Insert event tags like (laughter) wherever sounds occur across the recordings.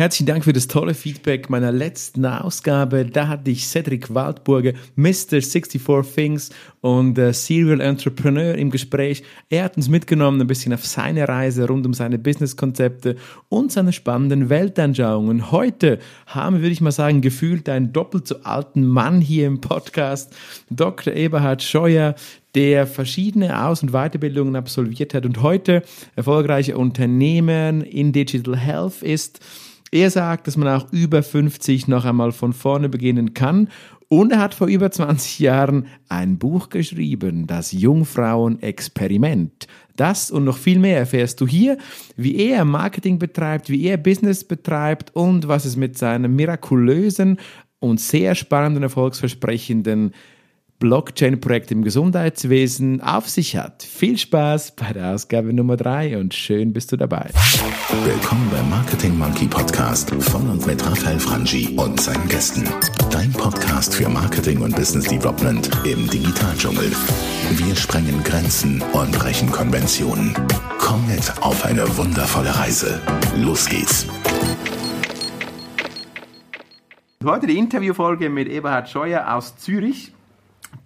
Herzlichen Dank für das tolle Feedback meiner letzten Ausgabe. Da hatte ich Cedric Waldburger, Mr. 64 Things und äh, Serial Entrepreneur im Gespräch. Er hat uns mitgenommen ein bisschen auf seine Reise rund um seine Businesskonzepte und seine spannenden Weltanschauungen. Heute haben wir, würde ich mal sagen, gefühlt einen doppelt so alten Mann hier im Podcast, Dr. Eberhard Scheuer, der verschiedene Aus- und Weiterbildungen absolviert hat und heute erfolgreicher Unternehmen in Digital Health ist. Er sagt, dass man auch über 50 noch einmal von vorne beginnen kann. Und er hat vor über 20 Jahren ein Buch geschrieben, das Jungfrauen-Experiment. Das und noch viel mehr erfährst du hier, wie er Marketing betreibt, wie er Business betreibt und was es mit seinem mirakulösen und sehr spannenden, erfolgsversprechenden Blockchain-Projekt im Gesundheitswesen auf sich hat. Viel Spaß bei der Ausgabe Nummer 3 und schön bist du dabei. Willkommen beim Marketing Monkey Podcast von und mit Raphael Frangi und seinen Gästen. Dein Podcast für Marketing und Business Development im Digitaldschungel. Wir sprengen Grenzen und brechen Konventionen. Komm mit auf eine wundervolle Reise. Los geht's. Heute die Interviewfolge mit Eberhard Scheuer aus Zürich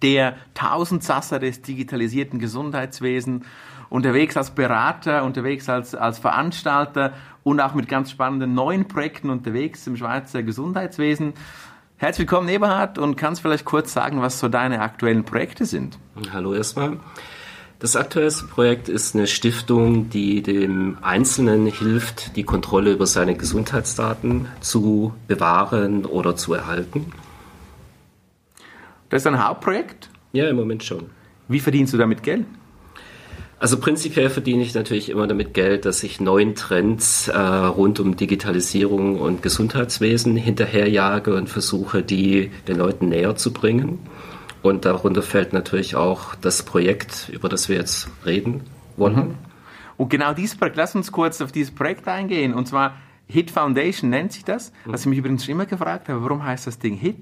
der Tausendsasser des digitalisierten Gesundheitswesens, unterwegs als Berater, unterwegs als, als Veranstalter und auch mit ganz spannenden neuen Projekten unterwegs im Schweizer Gesundheitswesen. Herzlich willkommen, Eberhard, und kannst vielleicht kurz sagen, was so deine aktuellen Projekte sind? Hallo erstmal. Das aktuellste Projekt ist eine Stiftung, die dem Einzelnen hilft, die Kontrolle über seine Gesundheitsdaten zu bewahren oder zu erhalten. Das ist ein Hauptprojekt? Ja, im Moment schon. Wie verdienst du damit Geld? Also prinzipiell verdiene ich natürlich immer damit Geld, dass ich neuen Trends äh, rund um Digitalisierung und Gesundheitswesen hinterherjage und versuche, die den Leuten näher zu bringen. Und darunter fällt natürlich auch das Projekt, über das wir jetzt reden wollen. Mhm. Und genau dieses Projekt, lass uns kurz auf dieses Projekt eingehen. Und zwar Hit Foundation nennt sich das. Mhm. Was ich mich übrigens schon immer gefragt habe, warum heißt das Ding Hit?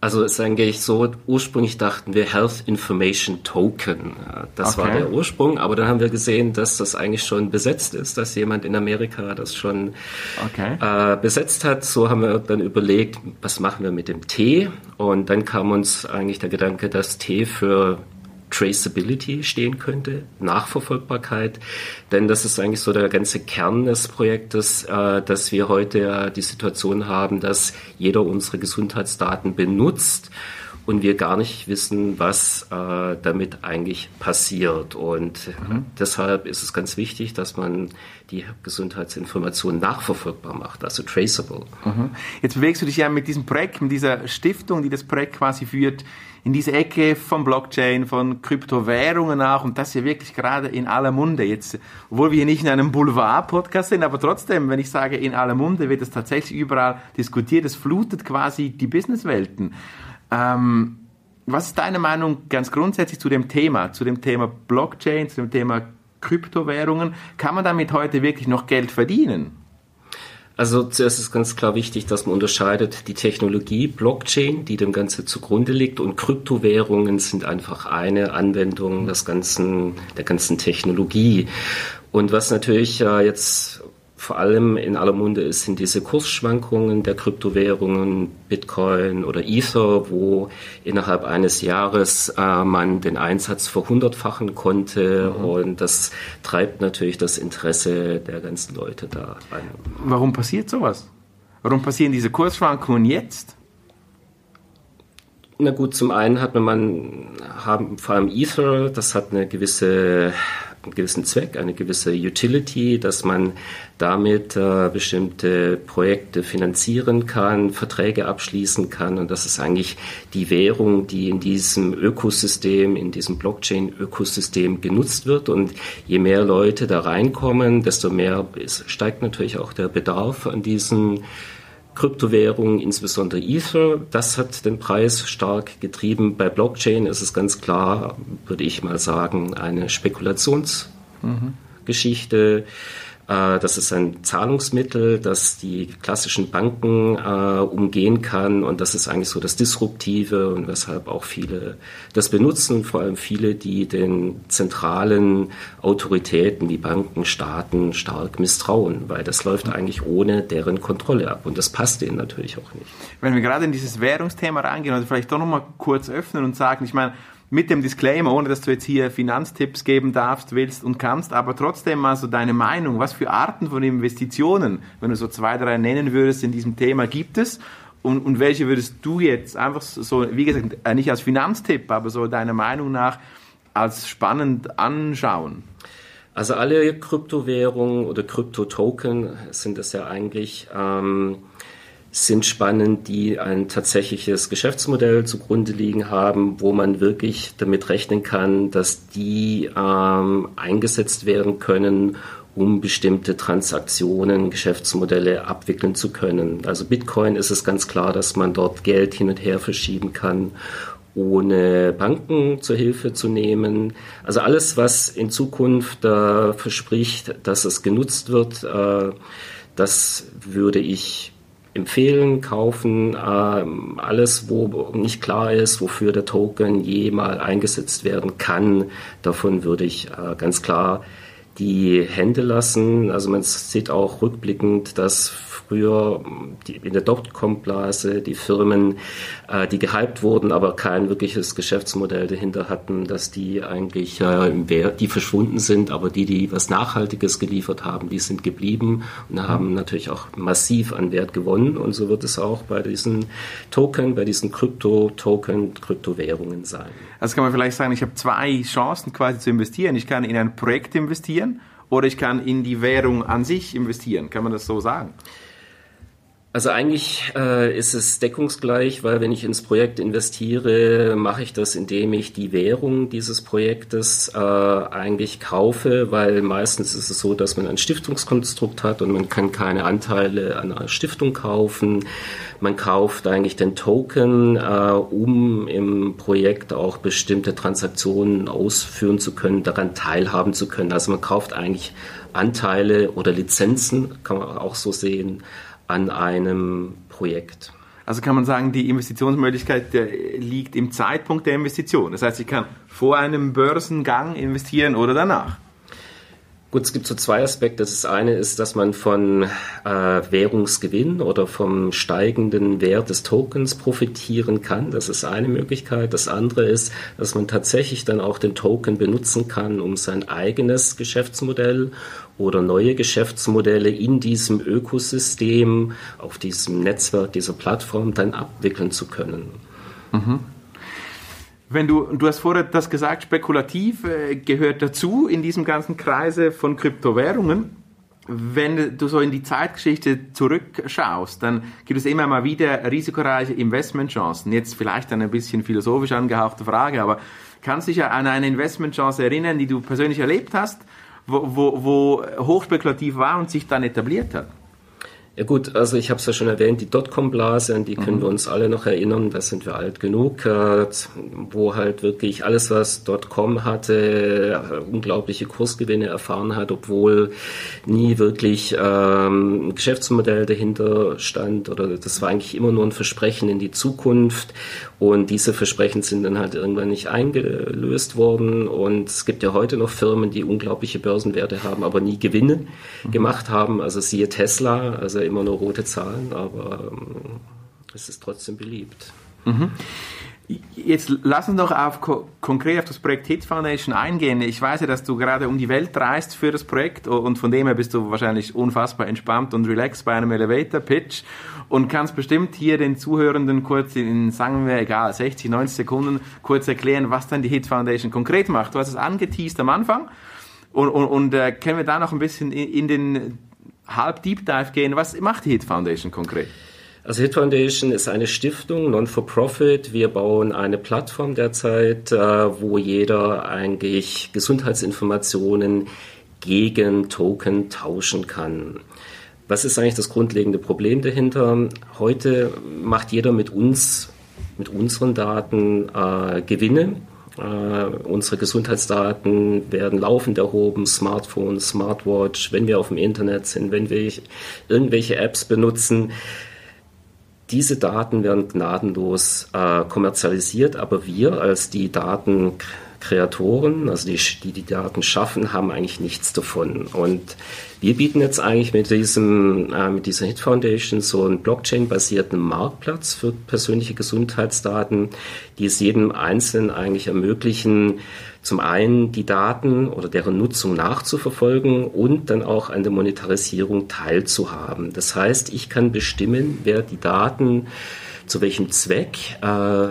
Also es ist eigentlich so, ursprünglich dachten wir Health Information Token. Das okay. war der Ursprung, aber dann haben wir gesehen, dass das eigentlich schon besetzt ist, dass jemand in Amerika das schon okay. äh, besetzt hat. So haben wir dann überlegt, was machen wir mit dem T? Und dann kam uns eigentlich der Gedanke, dass T für Traceability stehen könnte, Nachverfolgbarkeit. Denn das ist eigentlich so der ganze Kern des Projektes, äh, dass wir heute die Situation haben, dass jeder unsere Gesundheitsdaten benutzt und wir gar nicht wissen, was äh, damit eigentlich passiert. Und mhm. deshalb ist es ganz wichtig, dass man die Gesundheitsinformationen nachverfolgbar macht, also traceable. Mhm. Jetzt bewegst du dich ja mit diesem Projekt, mit dieser Stiftung, die das Projekt quasi führt, in diese Ecke von Blockchain, von Kryptowährungen auch und das ist ja wirklich gerade in aller Munde. Jetzt, obwohl wir hier nicht in einem Boulevard-Podcast sind, aber trotzdem, wenn ich sage in aller Munde, wird es tatsächlich überall diskutiert, es flutet quasi die Businesswelten. Ähm, was ist deine Meinung ganz grundsätzlich zu dem Thema, zu dem Thema Blockchain, zu dem Thema Kryptowährungen? Kann man damit heute wirklich noch Geld verdienen? Also zuerst ist ganz klar wichtig, dass man unterscheidet die Technologie Blockchain, die dem Ganze zugrunde liegt, und Kryptowährungen sind einfach eine Anwendung des ganzen, der ganzen Technologie. Und was natürlich äh, jetzt vor allem in aller Munde ist, sind diese Kursschwankungen der Kryptowährungen, Bitcoin oder Ether, wo innerhalb eines Jahres äh, man den Einsatz verhundertfachen konnte mhm. und das treibt natürlich das Interesse der ganzen Leute da rein. Warum passiert sowas? Warum passieren diese Kursschwankungen jetzt? Na gut, zum einen hat man, haben vor allem Ether, das hat eine gewisse einen gewissen Zweck, eine gewisse Utility, dass man damit äh, bestimmte Projekte finanzieren kann, Verträge abschließen kann. Und das ist eigentlich die Währung, die in diesem Ökosystem, in diesem Blockchain-Ökosystem genutzt wird. Und je mehr Leute da reinkommen, desto mehr steigt natürlich auch der Bedarf an diesen Kryptowährungen, insbesondere Ether, das hat den Preis stark getrieben. Bei Blockchain ist es ganz klar, würde ich mal sagen, eine Spekulationsgeschichte. Mhm. Äh, das ist ein Zahlungsmittel, das die klassischen Banken äh, umgehen kann. Und das ist eigentlich so das Disruptive und weshalb auch viele das benutzen. Und vor allem viele, die den zentralen Autoritäten wie Banken, Staaten stark misstrauen, weil das läuft eigentlich ohne deren Kontrolle ab. Und das passt denen natürlich auch nicht. Wenn wir gerade in dieses Währungsthema reingehen, also vielleicht doch nochmal kurz öffnen und sagen, ich meine, mit dem Disclaimer, ohne dass du jetzt hier Finanztipps geben darfst, willst und kannst, aber trotzdem mal so deine Meinung, was für Arten von Investitionen, wenn du so zwei, drei nennen würdest in diesem Thema, gibt es? Und, und welche würdest du jetzt einfach so, wie gesagt, äh, nicht als Finanztipp, aber so deiner Meinung nach als spannend anschauen? Also alle Kryptowährungen oder Kryptotoken sind es ja eigentlich. Ähm, sind spannend, die ein tatsächliches Geschäftsmodell zugrunde liegen haben, wo man wirklich damit rechnen kann, dass die ähm, eingesetzt werden können, um bestimmte Transaktionen, Geschäftsmodelle abwickeln zu können. Also Bitcoin ist es ganz klar, dass man dort Geld hin und her verschieben kann ohne Banken zur Hilfe zu nehmen. Also alles, was in Zukunft äh, verspricht, dass es genutzt wird, äh, das würde ich empfehlen, kaufen. Ähm, alles, wo nicht klar ist, wofür der Token je mal eingesetzt werden kann, davon würde ich äh, ganz klar die Hände lassen. Also man sieht auch rückblickend, dass früher die, in der Dotcom-Blase die Firmen, äh, die gehypt wurden, aber kein wirkliches Geschäftsmodell dahinter hatten, dass die eigentlich äh, im Wert, die verschwunden sind, aber die, die was Nachhaltiges geliefert haben, die sind geblieben und haben natürlich auch massiv an Wert gewonnen. Und so wird es auch bei diesen Token, bei diesen Krypto-Token, Kryptowährungen sein. Also kann man vielleicht sagen, ich habe zwei Chancen quasi zu investieren. Ich kann in ein Projekt investieren oder ich kann in die Währung an sich investieren. Kann man das so sagen? Also eigentlich äh, ist es deckungsgleich, weil wenn ich ins Projekt investiere, mache ich das, indem ich die Währung dieses Projektes äh, eigentlich kaufe, weil meistens ist es so, dass man ein Stiftungskonstrukt hat und man kann keine Anteile an einer Stiftung kaufen. Man kauft eigentlich den Token, äh, um im Projekt auch bestimmte Transaktionen ausführen zu können, daran teilhaben zu können. Also man kauft eigentlich Anteile oder Lizenzen, kann man auch so sehen an einem Projekt. Also kann man sagen, die Investitionsmöglichkeit liegt im Zeitpunkt der Investition. Das heißt, ich kann vor einem Börsengang investieren oder danach. Gut, es gibt so zwei Aspekte. Das eine ist, dass man von äh, Währungsgewinn oder vom steigenden Wert des Tokens profitieren kann. Das ist eine Möglichkeit. Das andere ist, dass man tatsächlich dann auch den Token benutzen kann, um sein eigenes Geschäftsmodell oder neue Geschäftsmodelle in diesem Ökosystem, auf diesem Netzwerk, dieser Plattform dann abwickeln zu können. Mhm. Wenn du, du hast vorher das gesagt, spekulativ äh, gehört dazu in diesem ganzen Kreise von Kryptowährungen. Wenn du so in die Zeitgeschichte zurückschaust, dann gibt es immer mal wieder risikoreiche Investmentchancen. Jetzt vielleicht eine bisschen philosophisch angehauchte Frage, aber kannst du dich an eine Investmentchance erinnern, die du persönlich erlebt hast, wo, wo, wo hochspekulativ war und sich dann etabliert hat? Ja gut, also ich habe es ja schon erwähnt, die Dotcom-Blase, an die können mhm. wir uns alle noch erinnern, da sind wir alt genug, äh, wo halt wirklich alles, was Dotcom hatte, äh, unglaubliche Kursgewinne erfahren hat, obwohl nie wirklich ähm, ein Geschäftsmodell dahinter stand oder das war eigentlich immer nur ein Versprechen in die Zukunft und diese Versprechen sind dann halt irgendwann nicht eingelöst worden und es gibt ja heute noch Firmen, die unglaubliche Börsenwerte haben, aber nie Gewinne mhm. gemacht haben, also siehe Tesla, also immer nur rote Zahlen, aber ähm, es ist trotzdem beliebt. Mhm. Jetzt lass uns doch auf, konkret auf das Projekt Hit Foundation eingehen. Ich weiß ja, dass du gerade um die Welt reist für das Projekt und von dem her bist du wahrscheinlich unfassbar entspannt und relaxed bei einem Elevator Pitch und kannst bestimmt hier den Zuhörenden kurz in, sagen wir, egal, 60, 90 Sekunden kurz erklären, was dann die Hit Foundation konkret macht. Du hast es angeteased am Anfang und, und, und äh, können wir da noch ein bisschen in, in den halb Deep Dive gehen. Was macht die Hit Foundation konkret? Also Hit Foundation ist eine Stiftung, Non-for-Profit. Wir bauen eine Plattform derzeit, äh, wo jeder eigentlich Gesundheitsinformationen gegen Token tauschen kann. Was ist eigentlich das grundlegende Problem dahinter? Heute macht jeder mit uns, mit unseren Daten äh, Gewinne Äh, unsere Gesundheitsdaten werden laufend erhoben, Smartphone, Smartwatch, wenn wir auf dem Internet sind, wenn wir irgendwelche Apps benutzen. Diese Daten werden gnadenlos äh, kommerzialisiert, aber wir als die Daten Kreatoren, also die, die die Daten schaffen, haben eigentlich nichts davon. Und wir bieten jetzt eigentlich mit diesem, äh, mit dieser Hit Foundation so einen Blockchain-basierten Marktplatz für persönliche Gesundheitsdaten, die es jedem Einzelnen eigentlich ermöglichen, zum einen die Daten oder deren Nutzung nachzuverfolgen und dann auch an der Monetarisierung teilzuhaben. Das heißt, ich kann bestimmen, wer die Daten zu welchem Zweck äh,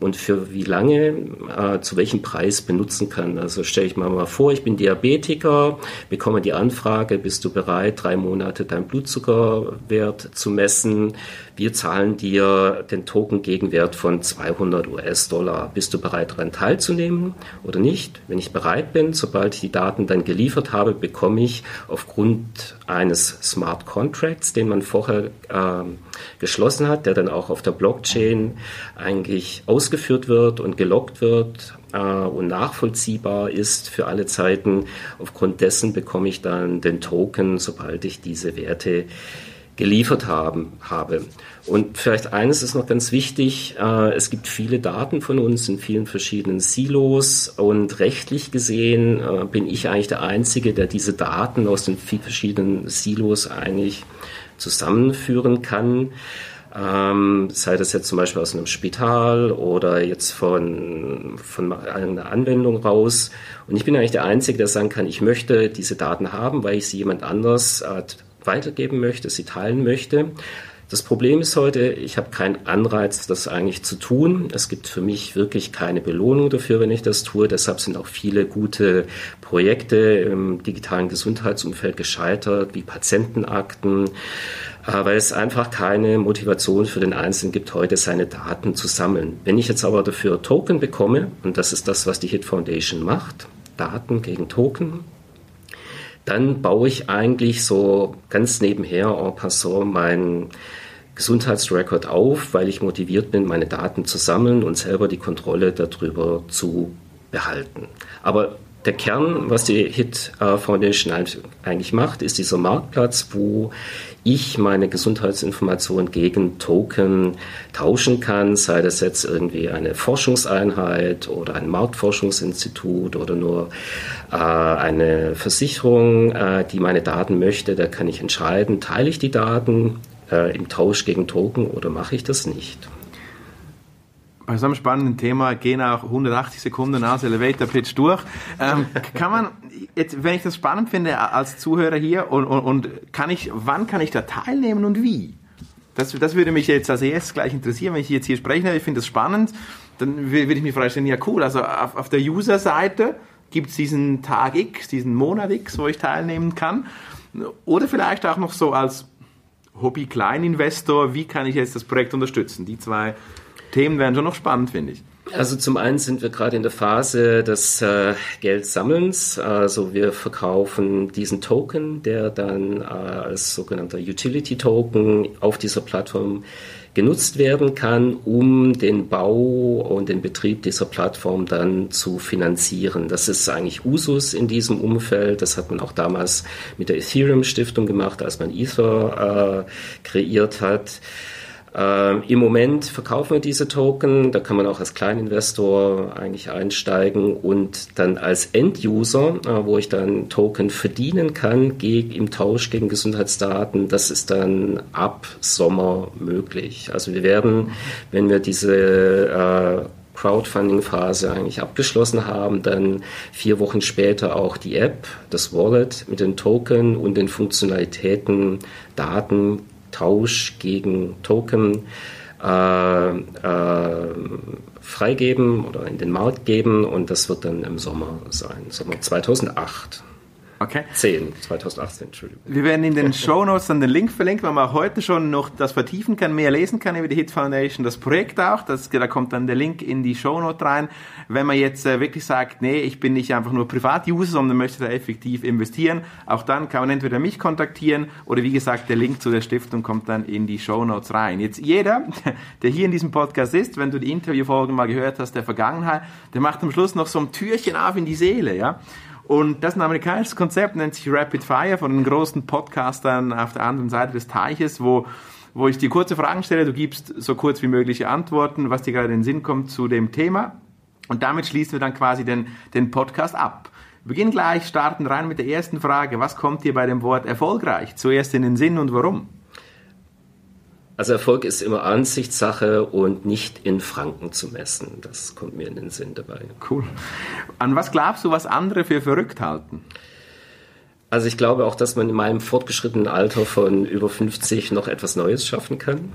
und für wie lange, äh, zu welchem Preis benutzen kann. Also stelle ich mir mal vor, ich bin Diabetiker, bekomme die Anfrage, bist du bereit, drei Monate deinen Blutzuckerwert zu messen? Wir zahlen dir den Token-Gegenwert von 200 US-Dollar. Bist du bereit, daran teilzunehmen oder nicht? Wenn ich bereit bin, sobald ich die Daten dann geliefert habe, bekomme ich aufgrund eines Smart Contracts, den man vorher äh, geschlossen hat, der dann auch auf der Blockchain eigentlich ausgeführt wird und gelockt wird äh, und nachvollziehbar ist für alle Zeiten. Aufgrund dessen bekomme ich dann den Token, sobald ich diese Werte geliefert haben, habe. Und vielleicht eines ist noch ganz wichtig, äh, es gibt viele Daten von uns in vielen verschiedenen Silos und rechtlich gesehen äh, bin ich eigentlich der Einzige, der diese Daten aus den verschiedenen Silos eigentlich zusammenführen kann. Ähm, sei das jetzt zum Beispiel aus einem Spital oder jetzt von, von einer Anwendung raus. Und ich bin eigentlich der Einzige, der sagen kann, ich möchte diese Daten haben, weil ich sie jemand anders äh, weitergeben möchte, sie teilen möchte. Das Problem ist heute, ich habe keinen Anreiz, das eigentlich zu tun. Es gibt für mich wirklich keine Belohnung dafür, wenn ich das tue. Deshalb sind auch viele gute Projekte im digitalen Gesundheitsumfeld gescheitert, wie Patientenakten, äh, weil es einfach keine Motivation für den Einzelnen gibt, heute seine Daten zu sammeln. Wenn ich jetzt aber dafür Token bekomme, und das ist das, was die Hit Foundation macht, Daten gegen Token, dann baue ich eigentlich so ganz nebenher en passant meinen Gesundheitsrecord auf, weil ich motiviert bin, meine Daten zu sammeln und selber die Kontrolle darüber zu behalten. Aber der Kern, was die HIT äh, Foundation eigentlich macht, ist dieser Marktplatz, wo ich meine Gesundheitsinformation gegen Token tauschen kann, sei das jetzt irgendwie eine Forschungseinheit oder ein Marktforschungsinstitut oder nur äh, eine Versicherung, äh, die meine Daten möchte, da kann ich entscheiden, teile ich die Daten äh, im Tausch gegen Token oder mache ich das nicht. Bei so einem spannenden Thema gehen auch 180 Sekunden als Elevator Pitch durch. Ähm, kann man jetzt, wenn ich das spannend finde als Zuhörer hier und, und, und kann ich, wann kann ich da teilnehmen und wie? Das, das würde mich jetzt als erstes gleich interessieren, wenn ich jetzt hier spreche. Ich finde das spannend. Dann würde ich mich vorstellen, ja cool. Also auf, auf der User-Seite gibt es diesen Tag X, diesen Monat X, wo ich teilnehmen kann. Oder vielleicht auch noch so als Hobby-Kleininvestor, wie kann ich jetzt das Projekt unterstützen? Die zwei Themen wären schon noch spannend, finde ich. Also zum einen sind wir gerade in der Phase des äh, Geldsammelns. Also wir verkaufen diesen Token, der dann äh, als sogenannter Utility Token auf dieser Plattform genutzt werden kann, um den Bau und den Betrieb dieser Plattform dann zu finanzieren. Das ist eigentlich Usus in diesem Umfeld. Das hat man auch damals mit der Ethereum Stiftung gemacht, als man Ether äh, kreiert hat. Ähm, Im Moment verkaufen wir diese Token, da kann man auch als Kleininvestor eigentlich einsteigen und dann als End-User, äh, wo ich dann Token verdienen kann gegen, im Tausch gegen Gesundheitsdaten, das ist dann ab Sommer möglich. Also wir werden, wenn wir diese äh, Crowdfunding-Phase eigentlich abgeschlossen haben, dann vier Wochen später auch die App, das Wallet mit den Token und den Funktionalitäten Daten Tausch gegen Token äh, äh, freigeben oder in den Markt geben und das wird dann im Sommer sein, Sommer 2008. Okay. 10, 2018, Entschuldigung. Wir werden in den Show Notes dann den Link verlinken, weil man heute schon noch das vertiefen kann, mehr lesen kann über die Hit Foundation, das Projekt auch. Das, da kommt dann der Link in die Show Note rein. Wenn man jetzt äh, wirklich sagt, nee, ich bin nicht einfach nur Privat-User, sondern möchte da effektiv investieren, auch dann kann man entweder mich kontaktieren oder wie gesagt, der Link zu der Stiftung kommt dann in die Show Notes rein. Jetzt jeder, (laughs) der hier in diesem Podcast ist, wenn du die Interviewfolgen mal gehört hast der Vergangenheit, der macht am Schluss noch so ein Türchen auf in die Seele, ja. Und das ist ein amerikanisches Konzept, nennt sich Rapid Fire von den großen Podcastern auf der anderen Seite des Teiches, wo wo ich dir kurze Fragen stelle, du gibst so kurz wie mögliche Antworten, was dir gerade in den Sinn kommt zu dem Thema. Und damit schließen wir dann quasi den, den Podcast ab. Wir beginnen gleich, starten rein mit der ersten Frage. Was kommt dir bei dem Wort erfolgreich zuerst in den Sinn und warum? Also Erfolg ist immer Ansichtssache und nicht in Franken zu messen. Das kommt mir in den Sinn dabei. Cool. An was glaubst du, was andere für verrückt halten? Also ich glaube auch, dass man in meinem fortgeschrittenen Alter von über 50 noch etwas Neues schaffen kann.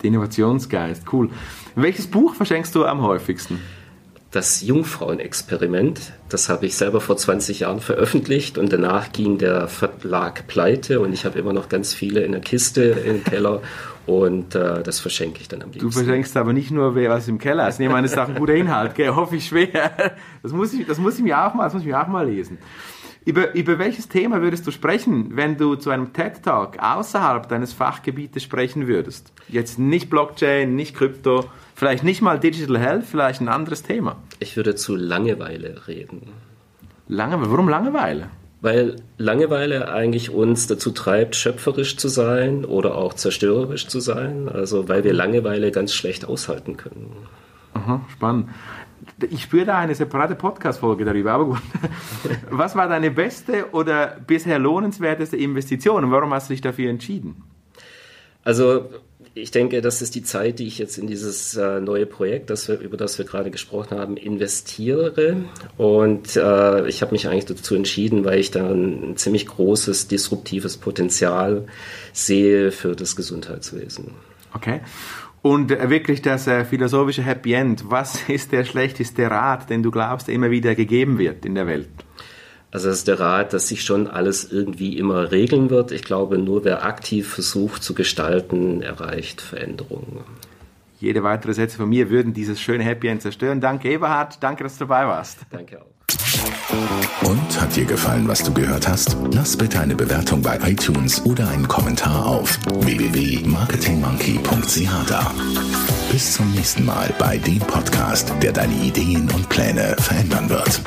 Der Innovationsgeist, cool. Welches Buch verschenkst du am häufigsten? Das Jungfrauenexperiment. Das habe ich selber vor 20 Jahren veröffentlicht und danach ging der Verlag pleite und ich habe immer noch ganz viele in der Kiste im Keller und äh, das verschenke ich dann am liebsten. Du verschenkst aber nicht nur was im Keller ist. Nee, meine Sachen guter Inhalt, gell? hoffe ich schwer. Das muss ich, das muss ich mir auch mal, das muss ich mir auch mal lesen. Über, über welches Thema würdest du sprechen, wenn du zu einem TED Talk außerhalb deines Fachgebietes sprechen würdest? Jetzt nicht Blockchain, nicht Krypto, Vielleicht nicht mal Digital Health, vielleicht ein anderes Thema. Ich würde zu Langeweile reden. Langeweile? Warum Langeweile? Weil Langeweile eigentlich uns dazu treibt, schöpferisch zu sein oder auch zerstörerisch zu sein. Also weil wir Langeweile ganz schlecht aushalten können. Aha, spannend. Ich spüre da eine separate Podcast-Folge darüber, aber gut. (laughs) Was war deine beste oder bisher lohnenswerteste Investition und warum hast du dich dafür entschieden? Also ich denke, das ist die Zeit, die ich jetzt in dieses äh, neue Projekt, das wir, über das wir gerade gesprochen haben, investiere. Und äh, ich habe mich eigentlich dazu entschieden, weil ich da ein, ziemlich großes disruptives Potenzial sehe für das Gesundheitswesen. Okay. Und äh, wirklich das äh, philosophische Happy End. Was (laughs) ist der schlechteste Rat, den du glaubst, immer wieder gegeben wird in der Welt? Also das ist der Rat, dass sich schon alles irgendwie immer regeln wird. Ich glaube, nur wer aktiv versucht zu gestalten, erreicht Veränderungen. Jede weitere Sätze von mir würden dieses schöne Happy End zerstören. Danke, Eberhard. Danke, dass du dabei warst. Danke auch. Und hat dir gefallen, was du gehört hast? Lass bitte eine Bewertung bei iTunes oder einen Kommentar auf www.marketingmonkey.ch da. Bis zum nächsten Mal bei dem Podcast, der deine Ideen und Pläne verändern wird.